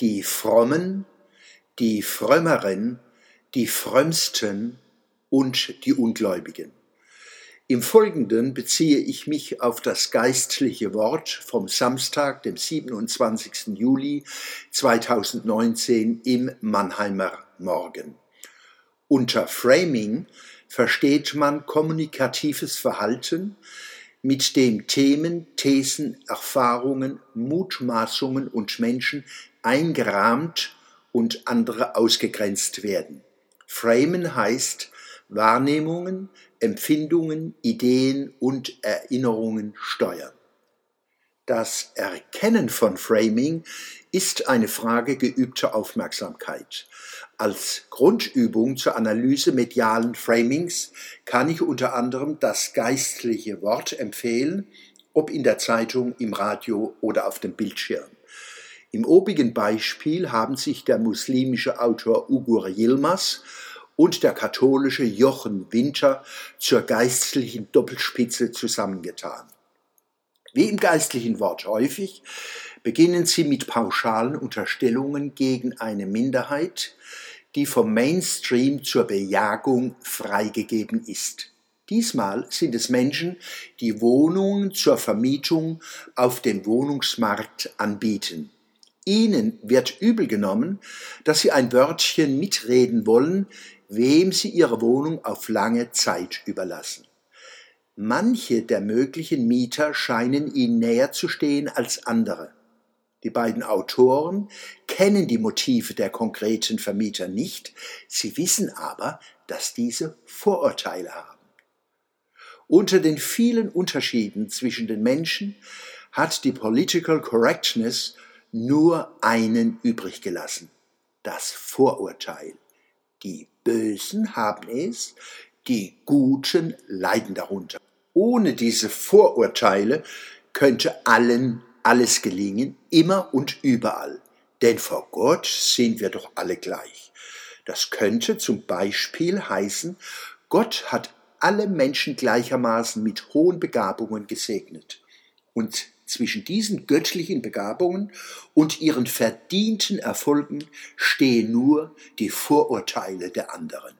die Frommen, die Frömmeren, die Frömmsten und die Ungläubigen. Im Folgenden beziehe ich mich auf das geistliche Wort vom Samstag, dem 27. Juli 2019 im Mannheimer Morgen. Unter Framing versteht man kommunikatives Verhalten, mit dem Themen, Thesen, Erfahrungen, Mutmaßungen und Menschen eingerahmt und andere ausgegrenzt werden. Framen heißt Wahrnehmungen, Empfindungen, Ideen und Erinnerungen steuern. Das Erkennen von Framing ist eine Frage geübter Aufmerksamkeit. Als Grundübung zur Analyse medialen Framings kann ich unter anderem das geistliche Wort empfehlen, ob in der Zeitung, im Radio oder auf dem Bildschirm. Im obigen Beispiel haben sich der muslimische Autor Ugur Yilmaz und der katholische Jochen Winter zur geistlichen Doppelspitze zusammengetan. Wie im geistlichen Wort häufig, beginnen sie mit pauschalen Unterstellungen gegen eine Minderheit, die vom Mainstream zur Bejagung freigegeben ist. Diesmal sind es Menschen, die Wohnungen zur Vermietung auf dem Wohnungsmarkt anbieten. Ihnen wird übel genommen, dass sie ein Wörtchen mitreden wollen, wem sie ihre Wohnung auf lange Zeit überlassen. Manche der möglichen Mieter scheinen ihnen näher zu stehen als andere. Die beiden Autoren kennen die Motive der konkreten Vermieter nicht, sie wissen aber, dass diese Vorurteile haben. Unter den vielen Unterschieden zwischen den Menschen hat die Political Correctness nur einen übrig gelassen, das Vorurteil. Die Bösen haben es, die Guten leiden darunter. Ohne diese Vorurteile könnte allen alles gelingen, immer und überall. Denn vor Gott sind wir doch alle gleich. Das könnte zum Beispiel heißen, Gott hat alle Menschen gleichermaßen mit hohen Begabungen gesegnet. Und zwischen diesen göttlichen Begabungen und ihren verdienten Erfolgen stehen nur die Vorurteile der anderen.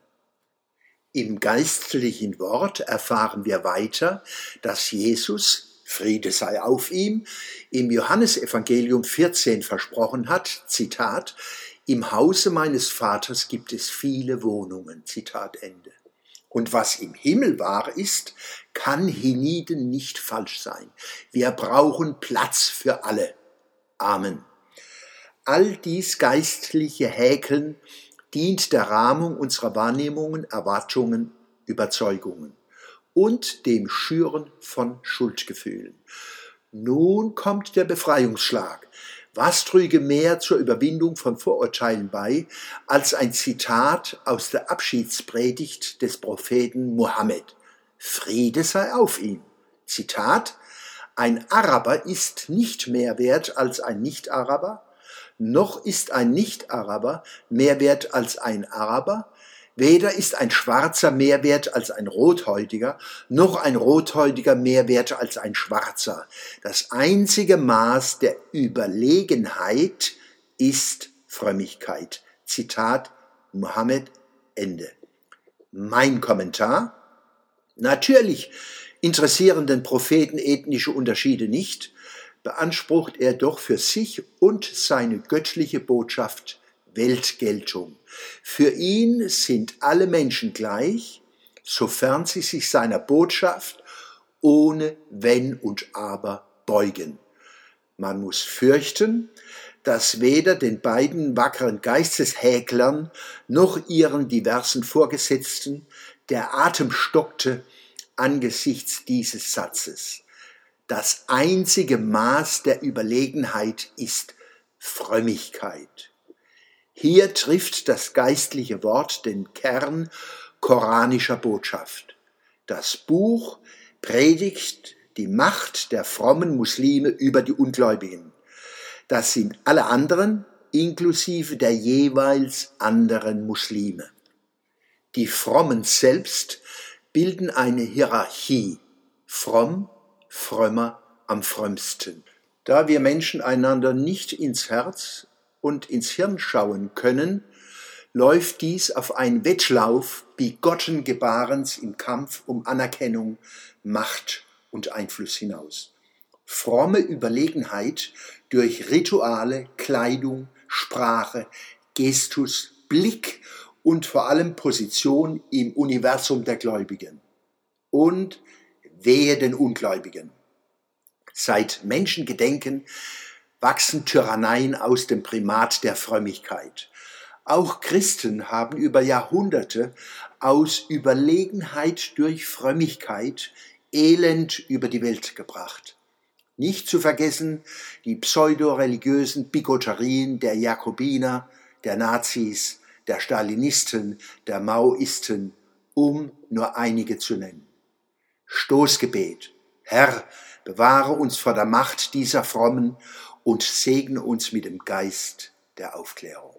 Im geistlichen Wort erfahren wir weiter, dass Jesus, Friede sei auf ihm, im Johannesevangelium 14 versprochen hat, Zitat, im Hause meines Vaters gibt es viele Wohnungen, Zitat Ende. Und was im Himmel wahr ist, kann hienieden nicht falsch sein. Wir brauchen Platz für alle. Amen. All dies geistliche Häkeln dient der Rahmung unserer Wahrnehmungen, Erwartungen, Überzeugungen und dem Schüren von Schuldgefühlen. Nun kommt der Befreiungsschlag. Was trüge mehr zur Überwindung von Vorurteilen bei als ein Zitat aus der Abschiedspredigt des Propheten Mohammed? Friede sei auf ihm. Zitat, ein Araber ist nicht mehr wert als ein Nicht-Araber, noch ist ein Nicht-Araber mehr wert als ein Araber, Weder ist ein Schwarzer mehr wert als ein Rothäutiger, noch ein Rothäutiger mehr wert als ein Schwarzer. Das einzige Maß der Überlegenheit ist Frömmigkeit. Zitat Mohammed Ende. Mein Kommentar? Natürlich interessieren den Propheten ethnische Unterschiede nicht, beansprucht er doch für sich und seine göttliche Botschaft Weltgeltung. Für ihn sind alle Menschen gleich, sofern sie sich seiner Botschaft ohne Wenn und Aber beugen. Man muss fürchten, dass weder den beiden wackeren Geisteshäklern noch ihren diversen Vorgesetzten der Atem stockte angesichts dieses Satzes. Das einzige Maß der Überlegenheit ist Frömmigkeit. Hier trifft das geistliche Wort den Kern koranischer Botschaft. Das Buch predigt die Macht der frommen Muslime über die Ungläubigen. Das sind alle anderen, inklusive der jeweils anderen Muslime. Die Frommen selbst bilden eine Hierarchie. Fromm, frömmer, am frömmsten. Da wir Menschen einander nicht ins Herz und ins Hirn schauen können, läuft dies auf einen Wettlauf bigotten Gebarens im Kampf um Anerkennung, Macht und Einfluss hinaus. Fromme Überlegenheit durch Rituale, Kleidung, Sprache, Gestus, Blick und vor allem Position im Universum der Gläubigen. Und wehe den Ungläubigen. Seit Menschengedenken wachsen Tyranneien aus dem Primat der Frömmigkeit. Auch Christen haben über Jahrhunderte aus Überlegenheit durch Frömmigkeit Elend über die Welt gebracht. Nicht zu vergessen die pseudoreligiösen Bigotterien der Jakobiner, der Nazis, der Stalinisten, der Maoisten, um nur einige zu nennen. Stoßgebet. Herr, bewahre uns vor der Macht dieser Frommen und segne uns mit dem Geist der Aufklärung.